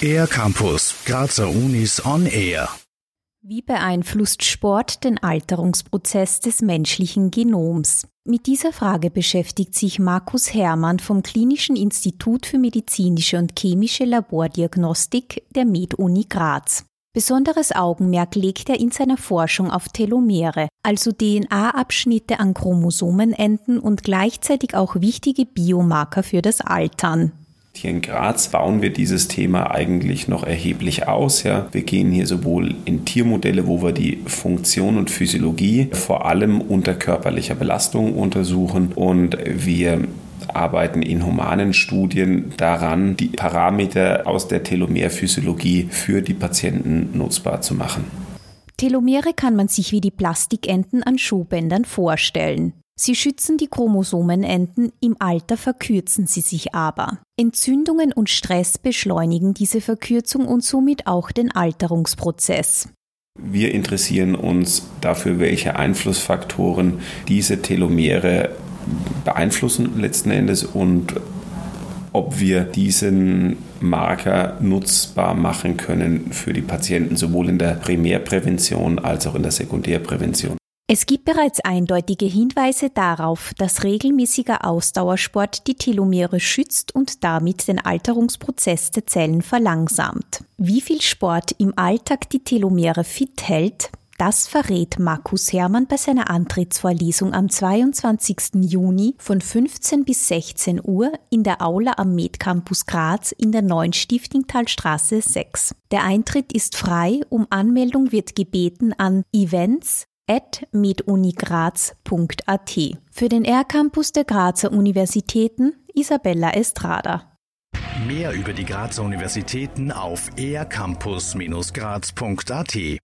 Air Campus, Grazer Unis on Air. Wie beeinflusst Sport den Alterungsprozess des menschlichen Genoms? Mit dieser Frage beschäftigt sich Markus Hermann vom Klinischen Institut für medizinische und chemische Labordiagnostik der MedUni Graz. Besonderes Augenmerk legt er in seiner Forschung auf Telomere, also DNA-Abschnitte an Chromosomenenden und gleichzeitig auch wichtige Biomarker für das Altern. Hier in Graz bauen wir dieses Thema eigentlich noch erheblich aus. Ja. Wir gehen hier sowohl in Tiermodelle, wo wir die Funktion und Physiologie vor allem unter körperlicher Belastung untersuchen und wir arbeiten in humanen Studien daran, die Parameter aus der Telomerphysiologie für die Patienten nutzbar zu machen. Telomere kann man sich wie die Plastikenden an Schuhbändern vorstellen. Sie schützen die Chromosomenenden, im Alter verkürzen sie sich aber. Entzündungen und Stress beschleunigen diese Verkürzung und somit auch den Alterungsprozess. Wir interessieren uns dafür, welche Einflussfaktoren diese Telomere beeinflussen letzten Endes und ob wir diesen Marker nutzbar machen können für die Patienten, sowohl in der Primärprävention als auch in der Sekundärprävention. Es gibt bereits eindeutige Hinweise darauf, dass regelmäßiger Ausdauersport die Telomere schützt und damit den Alterungsprozess der Zellen verlangsamt. Wie viel Sport im Alltag die Telomere fit hält, das verrät Markus Hermann bei seiner Antrittsvorlesung am 22. Juni von 15 bis 16 Uhr in der Aula am Medcampus Graz in der neuen Stiftingtalstraße 6. Der Eintritt ist frei, um Anmeldung wird gebeten an events medunigraz.at. Für den R-Campus der Grazer Universitäten Isabella Estrada. Mehr über die Grazer Universitäten auf ercampus-graz.at